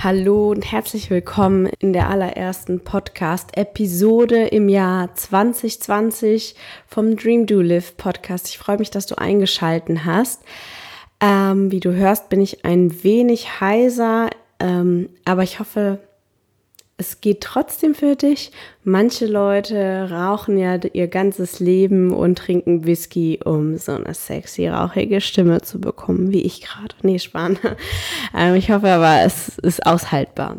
Hallo und herzlich willkommen in der allerersten Podcast-Episode im Jahr 2020 vom Dream Do Live Podcast. Ich freue mich, dass du eingeschalten hast. Ähm, wie du hörst, bin ich ein wenig heiser, ähm, aber ich hoffe, es geht trotzdem für dich. Manche Leute rauchen ja ihr ganzes Leben und trinken Whisky, um so eine sexy, rauchige Stimme zu bekommen, wie ich gerade. Nee, Spahn. Ähm, ich hoffe aber, es ist aushaltbar.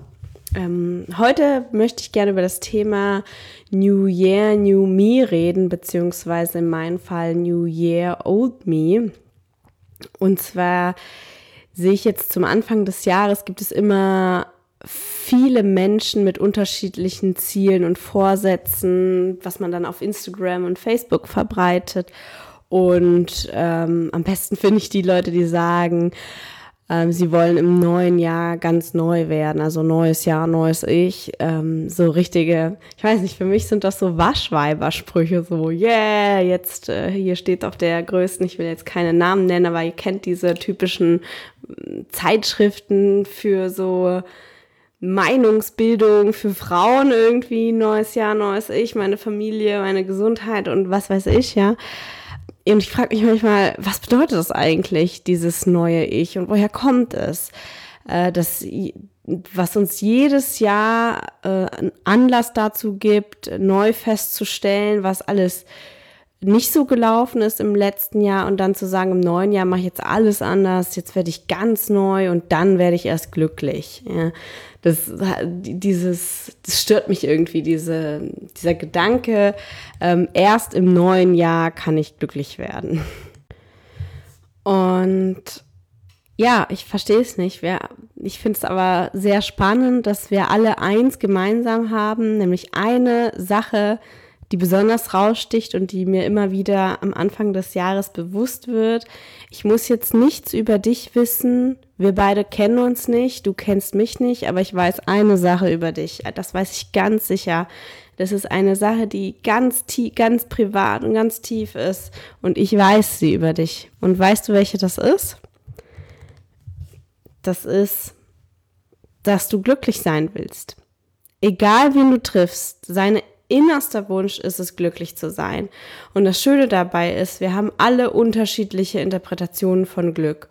Ähm, heute möchte ich gerne über das Thema New Year, New Me reden, beziehungsweise in meinem Fall New Year, Old Me. Und zwar sehe ich jetzt zum Anfang des Jahres gibt es immer viele Menschen mit unterschiedlichen Zielen und Vorsätzen, was man dann auf Instagram und Facebook verbreitet. Und ähm, am besten finde ich die Leute, die sagen, ähm, sie wollen im neuen Jahr ganz neu werden, also neues Jahr, neues Ich. Ähm, so richtige, ich weiß nicht, für mich sind das so Waschweibersprüche, so, yeah, jetzt äh, hier steht auf der größten, ich will jetzt keine Namen nennen, aber ihr kennt diese typischen äh, Zeitschriften für so Meinungsbildung für Frauen irgendwie, neues Jahr, neues Ich, meine Familie, meine Gesundheit und was weiß ich, ja. Und ich frage mich manchmal, was bedeutet das eigentlich, dieses neue Ich und woher kommt es? Äh, das, was uns jedes Jahr äh, Anlass dazu gibt, neu festzustellen, was alles nicht so gelaufen ist im letzten Jahr und dann zu sagen, im neuen Jahr mache ich jetzt alles anders, jetzt werde ich ganz neu und dann werde ich erst glücklich. Ja, das, dieses, das stört mich irgendwie, diese, dieser Gedanke, ähm, erst im neuen Jahr kann ich glücklich werden. Und ja, ich verstehe es nicht. Wir, ich finde es aber sehr spannend, dass wir alle eins gemeinsam haben, nämlich eine Sache, die besonders raussticht und die mir immer wieder am Anfang des Jahres bewusst wird. Ich muss jetzt nichts über dich wissen. Wir beide kennen uns nicht. Du kennst mich nicht, aber ich weiß eine Sache über dich. Das weiß ich ganz sicher. Das ist eine Sache, die ganz tief, ganz privat und ganz tief ist. Und ich weiß sie über dich. Und weißt du, welche das ist? Das ist, dass du glücklich sein willst. Egal wen du triffst, seine innerster Wunsch ist es, glücklich zu sein. Und das Schöne dabei ist, wir haben alle unterschiedliche Interpretationen von Glück.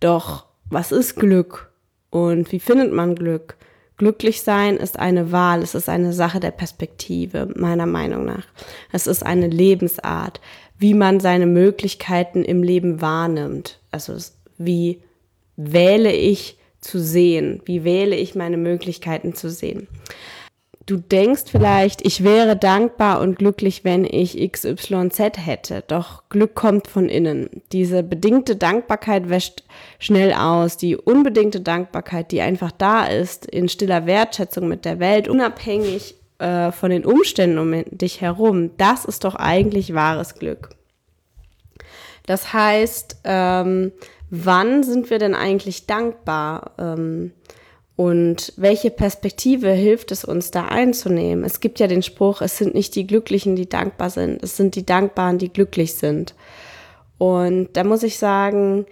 Doch was ist Glück? Und wie findet man Glück? Glücklich sein ist eine Wahl, es ist eine Sache der Perspektive, meiner Meinung nach. Es ist eine Lebensart, wie man seine Möglichkeiten im Leben wahrnimmt. Also wie wähle ich zu sehen? Wie wähle ich meine Möglichkeiten zu sehen? Du denkst vielleicht, ich wäre dankbar und glücklich, wenn ich XYZ hätte. Doch Glück kommt von innen. Diese bedingte Dankbarkeit wäscht schnell aus. Die unbedingte Dankbarkeit, die einfach da ist, in stiller Wertschätzung mit der Welt, unabhängig äh, von den Umständen um dich herum, das ist doch eigentlich wahres Glück. Das heißt, ähm, wann sind wir denn eigentlich dankbar? Ähm, und welche Perspektive hilft es uns da einzunehmen? Es gibt ja den Spruch, es sind nicht die Glücklichen, die dankbar sind, es sind die Dankbaren, die glücklich sind. Und da muss ich sagen,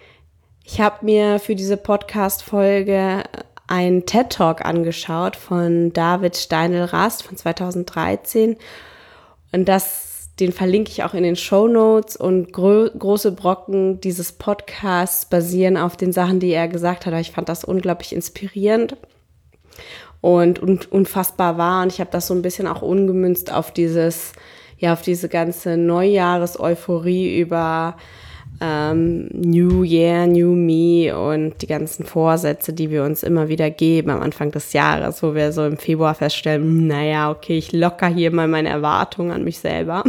ich habe mir für diese Podcast-Folge einen TED-Talk angeschaut von David Steinel-Rast von 2013. Und das den verlinke ich auch in den Show Notes und gro große Brocken dieses Podcasts basieren auf den Sachen, die er gesagt hat. Ich fand das unglaublich inspirierend und, und unfassbar wahr. Und ich habe das so ein bisschen auch ungemünzt auf dieses, ja, auf diese ganze Neujahres-Euphorie über ähm, New Year, New Me und die ganzen Vorsätze, die wir uns immer wieder geben am Anfang des Jahres, wo wir so im Februar feststellen, hm, naja, okay, ich locker hier mal meine Erwartungen an mich selber.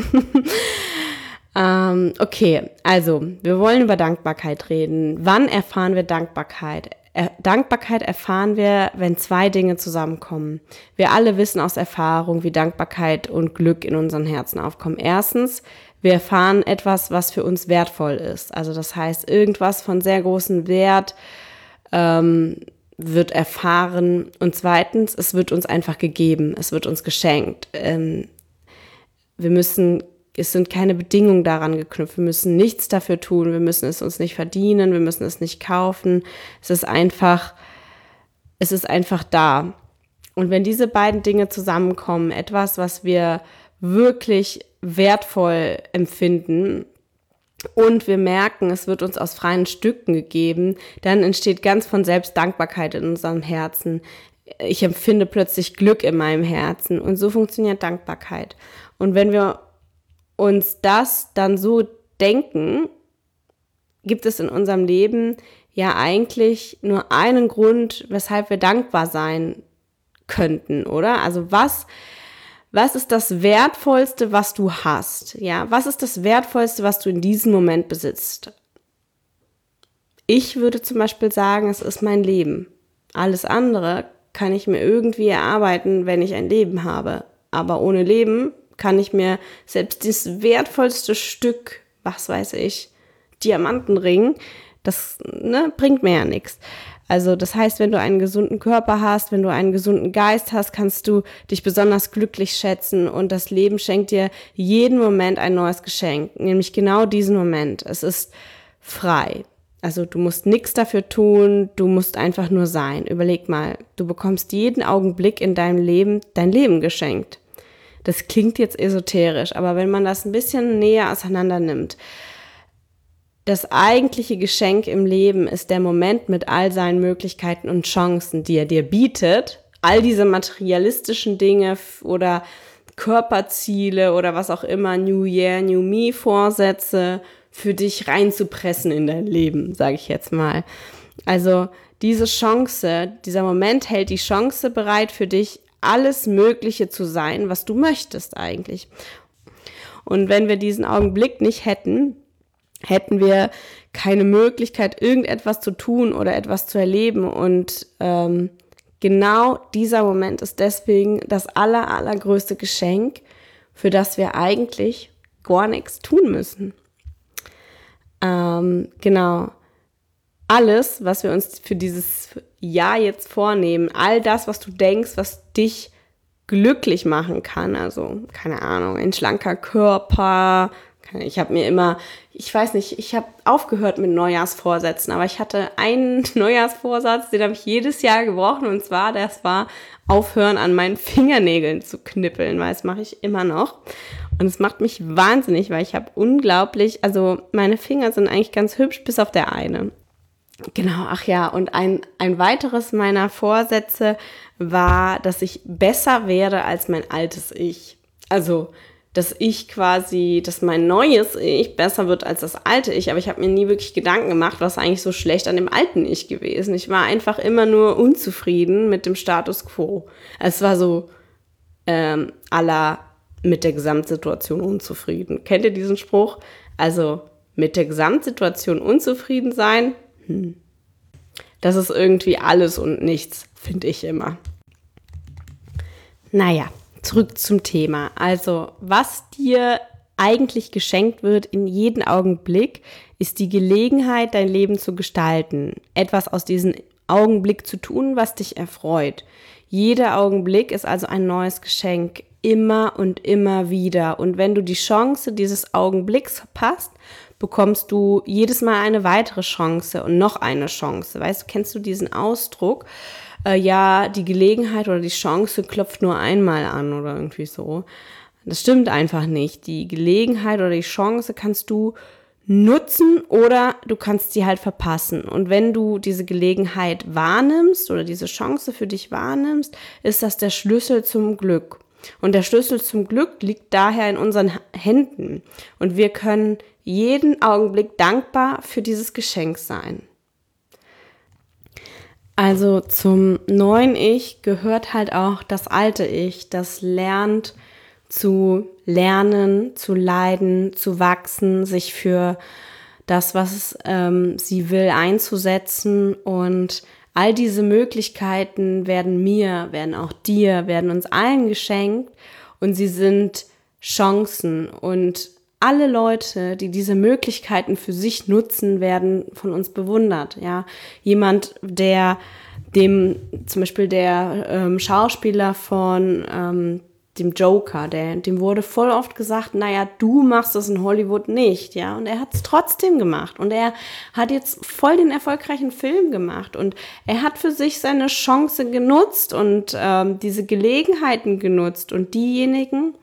ähm, okay, also wir wollen über Dankbarkeit reden. Wann erfahren wir Dankbarkeit? Dankbarkeit erfahren wir, wenn zwei Dinge zusammenkommen. Wir alle wissen aus Erfahrung, wie Dankbarkeit und Glück in unseren Herzen aufkommen. Erstens, wir erfahren etwas, was für uns wertvoll ist. Also das heißt, irgendwas von sehr großem Wert ähm, wird erfahren. Und zweitens, es wird uns einfach gegeben, es wird uns geschenkt. Ähm, wir müssen, es sind keine Bedingungen daran geknüpft. Wir müssen nichts dafür tun, wir müssen es uns nicht verdienen, wir müssen es nicht kaufen. Es ist einfach, es ist einfach da. Und wenn diese beiden Dinge zusammenkommen, etwas, was wir wirklich wertvoll empfinden und wir merken, es wird uns aus freien Stücken gegeben, dann entsteht ganz von selbst Dankbarkeit in unserem Herzen. Ich empfinde plötzlich Glück in meinem Herzen und so funktioniert Dankbarkeit. Und wenn wir uns das dann so denken, gibt es in unserem Leben ja eigentlich nur einen Grund, weshalb wir dankbar sein könnten, oder? Also was was ist das Wertvollste, was du hast? Ja, was ist das Wertvollste, was du in diesem Moment besitzt? Ich würde zum Beispiel sagen, es ist mein Leben. Alles andere kann ich mir irgendwie erarbeiten, wenn ich ein Leben habe. Aber ohne Leben kann ich mir selbst das wertvollste Stück, was weiß ich, Diamantenring, das ne, bringt mir ja nichts. Also das heißt, wenn du einen gesunden Körper hast, wenn du einen gesunden Geist hast, kannst du dich besonders glücklich schätzen und das Leben schenkt dir jeden Moment ein neues Geschenk, nämlich genau diesen Moment. Es ist frei. Also du musst nichts dafür tun, du musst einfach nur sein. Überleg mal, du bekommst jeden Augenblick in deinem Leben dein Leben geschenkt. Das klingt jetzt esoterisch, aber wenn man das ein bisschen näher auseinander nimmt, das eigentliche Geschenk im Leben ist der Moment mit all seinen Möglichkeiten und Chancen, die er dir bietet. All diese materialistischen Dinge oder Körperziele oder was auch immer, New Year, New Me Vorsätze für dich reinzupressen in dein Leben, sage ich jetzt mal. Also diese Chance, dieser Moment hält die Chance bereit für dich, alles Mögliche zu sein, was du möchtest eigentlich. Und wenn wir diesen Augenblick nicht hätten, hätten wir keine Möglichkeit, irgendetwas zu tun oder etwas zu erleben. Und ähm, genau dieser Moment ist deswegen das aller, allergrößte Geschenk, für das wir eigentlich gar nichts tun müssen. Ähm, genau. Alles, was wir uns für dieses Jahr jetzt vornehmen, all das, was du denkst, was dich glücklich machen kann, also keine Ahnung, ein schlanker Körper, ich habe mir immer, ich weiß nicht, ich habe aufgehört mit Neujahrsvorsätzen, aber ich hatte einen Neujahrsvorsatz, den habe ich jedes Jahr gebrochen und zwar, das war aufhören an meinen Fingernägeln zu knippeln, weil das mache ich immer noch. Und es macht mich wahnsinnig, weil ich habe unglaublich, also meine Finger sind eigentlich ganz hübsch, bis auf der eine. Genau, ach ja, und ein, ein weiteres meiner Vorsätze war, dass ich besser werde als mein altes Ich. Also dass ich quasi, dass mein neues Ich besser wird als das alte Ich, aber ich habe mir nie wirklich Gedanken gemacht, was eigentlich so schlecht an dem alten Ich gewesen. Ich war einfach immer nur unzufrieden mit dem Status quo. Es war so ähm, aller mit der Gesamtsituation unzufrieden. Kennt ihr diesen Spruch? Also mit der Gesamtsituation unzufrieden sein, hm. das ist irgendwie alles und nichts, finde ich immer. Naja, zurück zum Thema. Also, was dir eigentlich geschenkt wird in jedem Augenblick, ist die Gelegenheit, dein Leben zu gestalten. Etwas aus diesem Augenblick zu tun, was dich erfreut. Jeder Augenblick ist also ein neues Geschenk, immer und immer wieder. Und wenn du die Chance dieses Augenblicks verpasst, bekommst du jedes Mal eine weitere Chance und noch eine Chance. Weißt du, kennst du diesen Ausdruck? Äh, ja, die Gelegenheit oder die Chance klopft nur einmal an oder irgendwie so. Das stimmt einfach nicht. Die Gelegenheit oder die Chance kannst du nutzen oder du kannst sie halt verpassen. Und wenn du diese Gelegenheit wahrnimmst oder diese Chance für dich wahrnimmst, ist das der Schlüssel zum Glück. Und der Schlüssel zum Glück liegt daher in unseren Händen. Und wir können jeden Augenblick dankbar für dieses Geschenk sein. Also zum neuen Ich gehört halt auch das alte Ich, das lernt zu lernen, zu leiden, zu wachsen, sich für das, was ähm, sie will, einzusetzen. Und all diese Möglichkeiten werden mir, werden auch dir, werden uns allen geschenkt. Und sie sind Chancen. Und alle Leute, die diese Möglichkeiten für sich nutzen, werden von uns bewundert. Ja, jemand, der dem zum Beispiel der ähm, Schauspieler von ähm, dem Joker, der, dem wurde voll oft gesagt, naja, du machst das in Hollywood nicht, ja, und er hat es trotzdem gemacht. Und er hat jetzt voll den erfolgreichen Film gemacht. Und er hat für sich seine Chance genutzt und ähm, diese Gelegenheiten genutzt. Und diejenigen,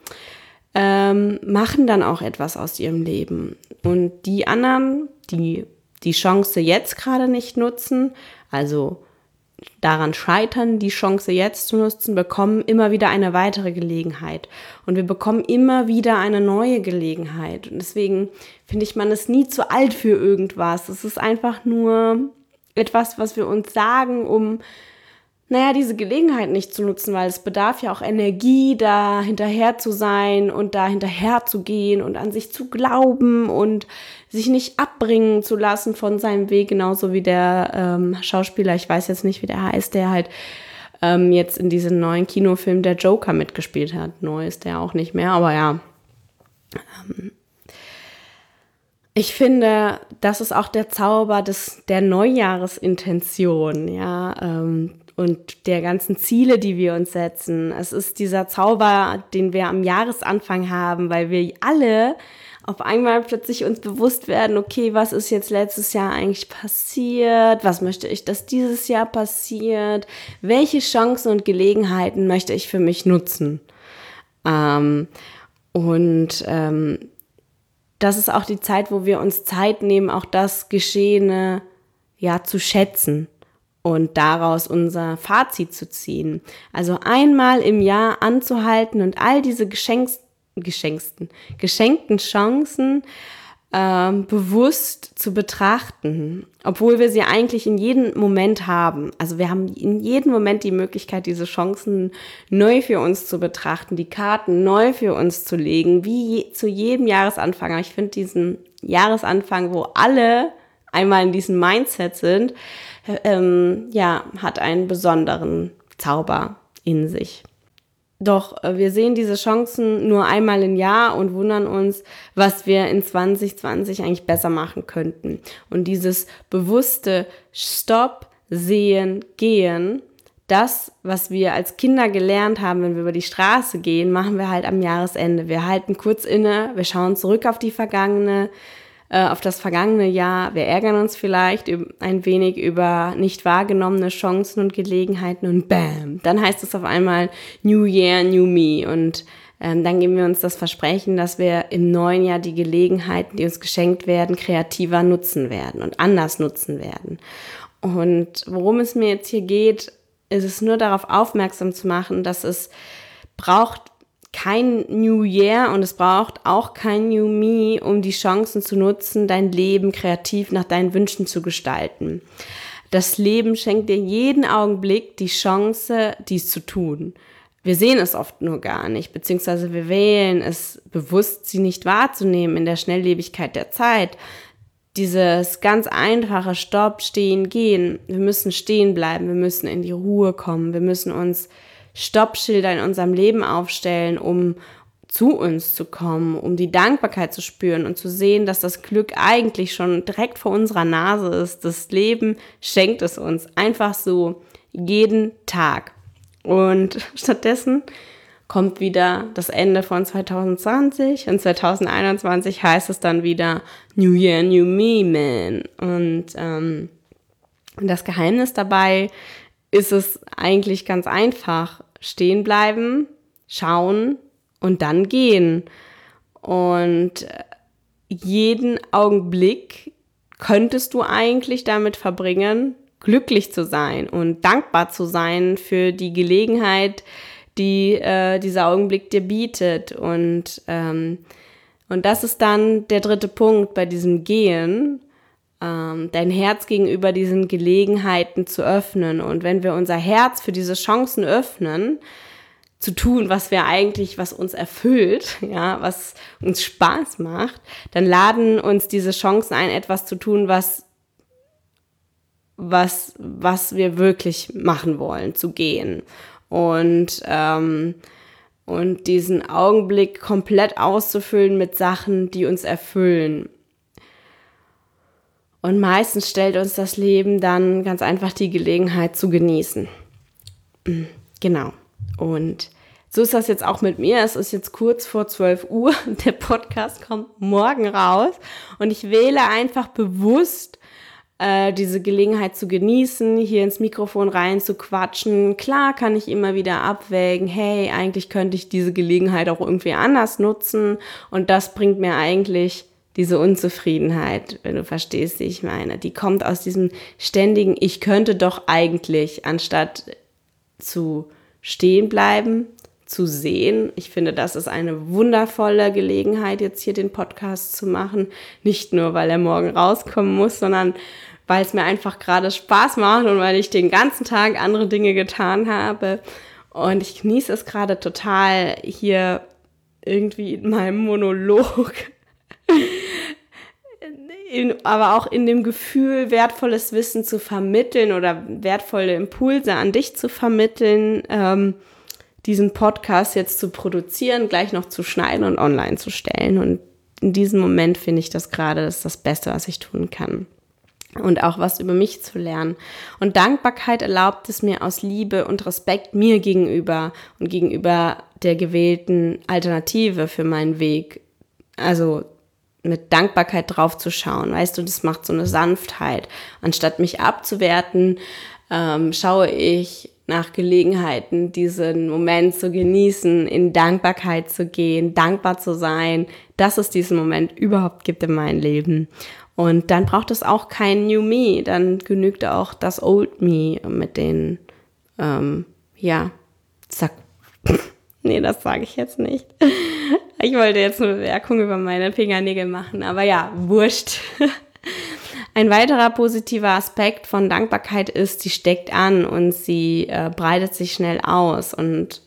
ähm, machen dann auch etwas aus ihrem Leben. Und die anderen, die die Chance jetzt gerade nicht nutzen, also daran scheitern, die Chance jetzt zu nutzen, bekommen immer wieder eine weitere Gelegenheit. Und wir bekommen immer wieder eine neue Gelegenheit. Und deswegen finde ich, man ist nie zu alt für irgendwas. Es ist einfach nur etwas, was wir uns sagen, um naja, diese Gelegenheit nicht zu nutzen, weil es bedarf ja auch Energie, da hinterher zu sein und da hinterher zu gehen und an sich zu glauben und sich nicht abbringen zu lassen von seinem Weg, genauso wie der ähm, Schauspieler, ich weiß jetzt nicht, wie der heißt, der halt ähm, jetzt in diesem neuen Kinofilm der Joker mitgespielt hat. Neu ist der auch nicht mehr, aber ja. Ähm, ich finde, das ist auch der Zauber des, der Neujahresintention, ja. Ähm, und der ganzen Ziele, die wir uns setzen. Es ist dieser Zauber, den wir am Jahresanfang haben, weil wir alle auf einmal plötzlich uns bewusst werden, okay, was ist jetzt letztes Jahr eigentlich passiert? Was möchte ich, dass dieses Jahr passiert? Welche Chancen und Gelegenheiten möchte ich für mich nutzen? Ähm, und ähm, das ist auch die Zeit, wo wir uns Zeit nehmen, auch das Geschehene ja zu schätzen und daraus unser Fazit zu ziehen. Also einmal im Jahr anzuhalten und all diese Geschenks, geschenksten, geschenkten Chancen ähm, bewusst zu betrachten, obwohl wir sie eigentlich in jedem Moment haben. Also wir haben in jedem Moment die Möglichkeit, diese Chancen neu für uns zu betrachten, die Karten neu für uns zu legen, wie je, zu jedem Jahresanfang. ich finde diesen Jahresanfang, wo alle einmal in diesem Mindset sind, ähm, ja, hat einen besonderen Zauber in sich. Doch äh, wir sehen diese Chancen nur einmal im Jahr und wundern uns, was wir in 2020 eigentlich besser machen könnten. Und dieses bewusste Stopp, Sehen, Gehen, das, was wir als Kinder gelernt haben, wenn wir über die Straße gehen, machen wir halt am Jahresende. Wir halten kurz inne, wir schauen zurück auf die vergangene äh, auf das vergangene Jahr. Wir ärgern uns vielleicht ein wenig über nicht wahrgenommene Chancen und Gelegenheiten und bam, dann heißt es auf einmal New Year, New Me und ähm, dann geben wir uns das Versprechen, dass wir im neuen Jahr die Gelegenheiten, die uns geschenkt werden, kreativer nutzen werden und anders nutzen werden. Und worum es mir jetzt hier geht, ist es nur darauf aufmerksam zu machen, dass es braucht kein New Year und es braucht auch kein New Me, um die Chancen zu nutzen, dein Leben kreativ nach deinen Wünschen zu gestalten. Das Leben schenkt dir jeden Augenblick die Chance, dies zu tun. Wir sehen es oft nur gar nicht, beziehungsweise wir wählen es bewusst, sie nicht wahrzunehmen in der Schnelllebigkeit der Zeit. Dieses ganz einfache Stopp, Stehen, Gehen. Wir müssen stehen bleiben, wir müssen in die Ruhe kommen, wir müssen uns Stoppschilder in unserem Leben aufstellen, um zu uns zu kommen, um die Dankbarkeit zu spüren und zu sehen, dass das Glück eigentlich schon direkt vor unserer Nase ist. Das Leben schenkt es uns einfach so jeden Tag. Und stattdessen kommt wieder das Ende von 2020 und 2021 heißt es dann wieder New Year, New Me, man. Und ähm, das Geheimnis dabei ist es eigentlich ganz einfach. Stehen bleiben, schauen und dann gehen. Und jeden Augenblick könntest du eigentlich damit verbringen, glücklich zu sein und dankbar zu sein für die Gelegenheit, die äh, dieser Augenblick dir bietet. Und, ähm, und das ist dann der dritte Punkt bei diesem Gehen, ähm, dein Herz gegenüber diesen Gelegenheiten zu öffnen. Und wenn wir unser Herz für diese Chancen öffnen, zu tun, was wir eigentlich, was uns erfüllt, ja, was uns Spaß macht, dann laden uns diese Chancen ein, etwas zu tun, was was was wir wirklich machen wollen, zu gehen und ähm, und diesen Augenblick komplett auszufüllen mit Sachen, die uns erfüllen. Und meistens stellt uns das Leben dann ganz einfach die Gelegenheit zu genießen. Genau. Und so ist das jetzt auch mit mir. Es ist jetzt kurz vor 12 Uhr. Der Podcast kommt morgen raus. Und ich wähle einfach bewusst, äh, diese Gelegenheit zu genießen, hier ins Mikrofon rein zu quatschen. Klar kann ich immer wieder abwägen, hey, eigentlich könnte ich diese Gelegenheit auch irgendwie anders nutzen. Und das bringt mir eigentlich diese Unzufriedenheit, wenn du verstehst, wie ich meine. Die kommt aus diesem ständigen, ich könnte doch eigentlich, anstatt zu stehen bleiben, zu sehen. Ich finde, das ist eine wundervolle Gelegenheit, jetzt hier den Podcast zu machen. Nicht nur, weil er morgen rauskommen muss, sondern weil es mir einfach gerade Spaß macht und weil ich den ganzen Tag andere Dinge getan habe. Und ich genieße es gerade total, hier irgendwie in meinem Monolog, in, aber auch in dem Gefühl, wertvolles Wissen zu vermitteln oder wertvolle Impulse an dich zu vermitteln. Ähm, diesen Podcast jetzt zu produzieren, gleich noch zu schneiden und online zu stellen. Und in diesem Moment finde ich das gerade, das das Beste, was ich tun kann. Und auch was über mich zu lernen. Und Dankbarkeit erlaubt es mir aus Liebe und Respekt mir gegenüber und gegenüber der gewählten Alternative für meinen Weg. Also mit Dankbarkeit drauf zu schauen. Weißt du, das macht so eine Sanftheit. Anstatt mich abzuwerten, ähm, schaue ich nach Gelegenheiten, diesen Moment zu genießen, in Dankbarkeit zu gehen, dankbar zu sein, dass es diesen Moment überhaupt gibt in meinem Leben. Und dann braucht es auch kein New Me, dann genügt auch das Old Me mit den, ähm, ja, zack. nee, das sage ich jetzt nicht. Ich wollte jetzt eine Bemerkung über meine Fingernägel machen, aber ja, wurscht. Ein weiterer positiver Aspekt von Dankbarkeit ist, sie steckt an und sie äh, breitet sich schnell aus. Und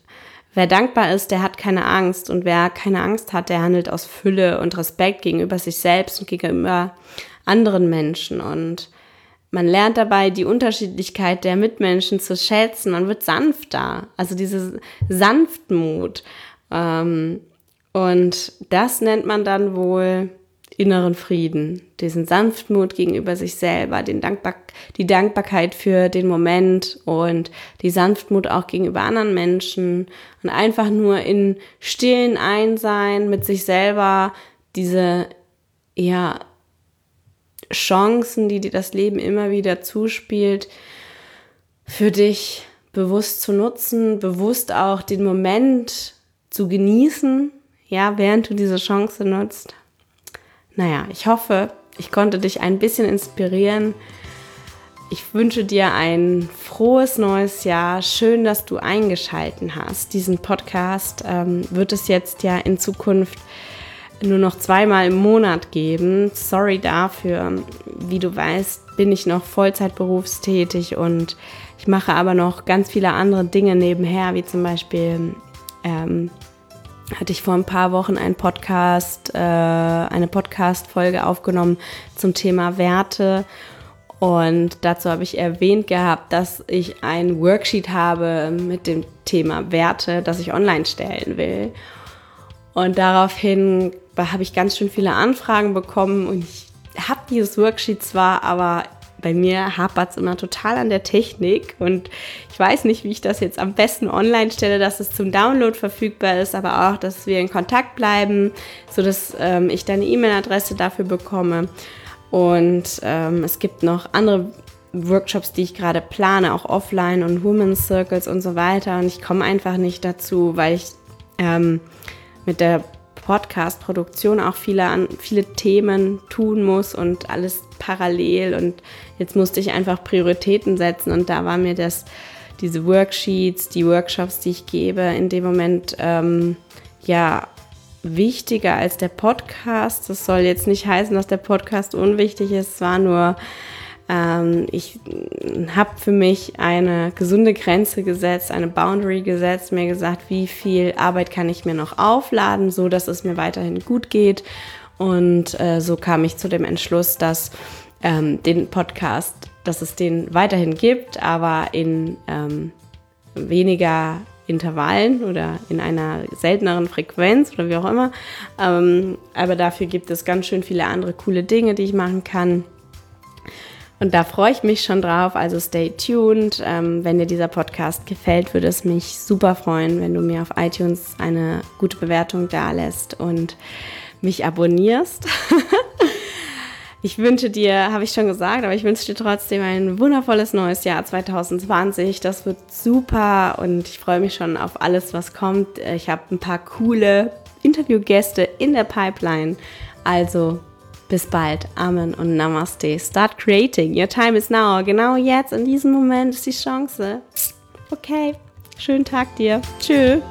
wer dankbar ist, der hat keine Angst. Und wer keine Angst hat, der handelt aus Fülle und Respekt gegenüber sich selbst und gegenüber anderen Menschen. Und man lernt dabei die Unterschiedlichkeit der Mitmenschen zu schätzen. Man wird sanfter. Also diese Sanftmut. Ähm, und das nennt man dann wohl inneren Frieden, diesen Sanftmut gegenüber sich selber, den Dankbar die Dankbarkeit für den Moment und die Sanftmut auch gegenüber anderen Menschen. Und einfach nur in stillen Einsein mit sich selber diese, ja, Chancen, die dir das Leben immer wieder zuspielt, für dich bewusst zu nutzen, bewusst auch den Moment zu genießen, ja, während du diese Chance nutzt. Naja, ich hoffe, ich konnte dich ein bisschen inspirieren. Ich wünsche dir ein frohes neues Jahr. Schön, dass du eingeschalten hast. Diesen Podcast ähm, wird es jetzt ja in Zukunft nur noch zweimal im Monat geben. Sorry dafür. Wie du weißt, bin ich noch Vollzeit berufstätig und ich mache aber noch ganz viele andere Dinge nebenher, wie zum Beispiel ähm, hatte ich vor ein paar Wochen einen Podcast, äh, eine Podcast-Folge aufgenommen zum Thema Werte. Und dazu habe ich erwähnt gehabt, dass ich ein Worksheet habe mit dem Thema Werte, das ich online stellen will. Und daraufhin habe ich ganz schön viele Anfragen bekommen und ich habe dieses Worksheet zwar, aber bei mir hapert es immer total an der Technik und ich weiß nicht, wie ich das jetzt am besten online stelle, dass es zum Download verfügbar ist, aber auch, dass wir in Kontakt bleiben, sodass ähm, ich deine E-Mail-Adresse dafür bekomme. Und ähm, es gibt noch andere Workshops, die ich gerade plane, auch offline und Women's Circles und so weiter. Und ich komme einfach nicht dazu, weil ich ähm, mit der Podcast-Produktion auch viele, viele Themen tun muss und alles parallel. Und jetzt musste ich einfach Prioritäten setzen. Und da war mir das, diese Worksheets, die Workshops, die ich gebe, in dem Moment ähm, ja wichtiger als der Podcast. Das soll jetzt nicht heißen, dass der Podcast unwichtig ist. Es war nur ähm, ich habe für mich eine gesunde Grenze gesetzt, eine Boundary gesetzt, mir gesagt, wie viel Arbeit kann ich mir noch aufladen, so dass es mir weiterhin gut geht. Und äh, so kam ich zu dem Entschluss, dass ähm, den Podcast, dass es den weiterhin gibt, aber in ähm, weniger Intervallen oder in einer selteneren Frequenz oder wie auch immer. Ähm, aber dafür gibt es ganz schön viele andere coole Dinge, die ich machen kann. Und da freue ich mich schon drauf. Also stay tuned. Ähm, wenn dir dieser Podcast gefällt, würde es mich super freuen, wenn du mir auf iTunes eine gute Bewertung da lässt und mich abonnierst. ich wünsche dir, habe ich schon gesagt, aber ich wünsche dir trotzdem ein wundervolles neues Jahr 2020. Das wird super und ich freue mich schon auf alles, was kommt. Ich habe ein paar coole Interviewgäste in der Pipeline. Also bis bald. Amen und Namaste. Start creating. Your time is now. Genau jetzt, in diesem Moment ist die Chance. Okay. Schönen Tag dir. Tschüss.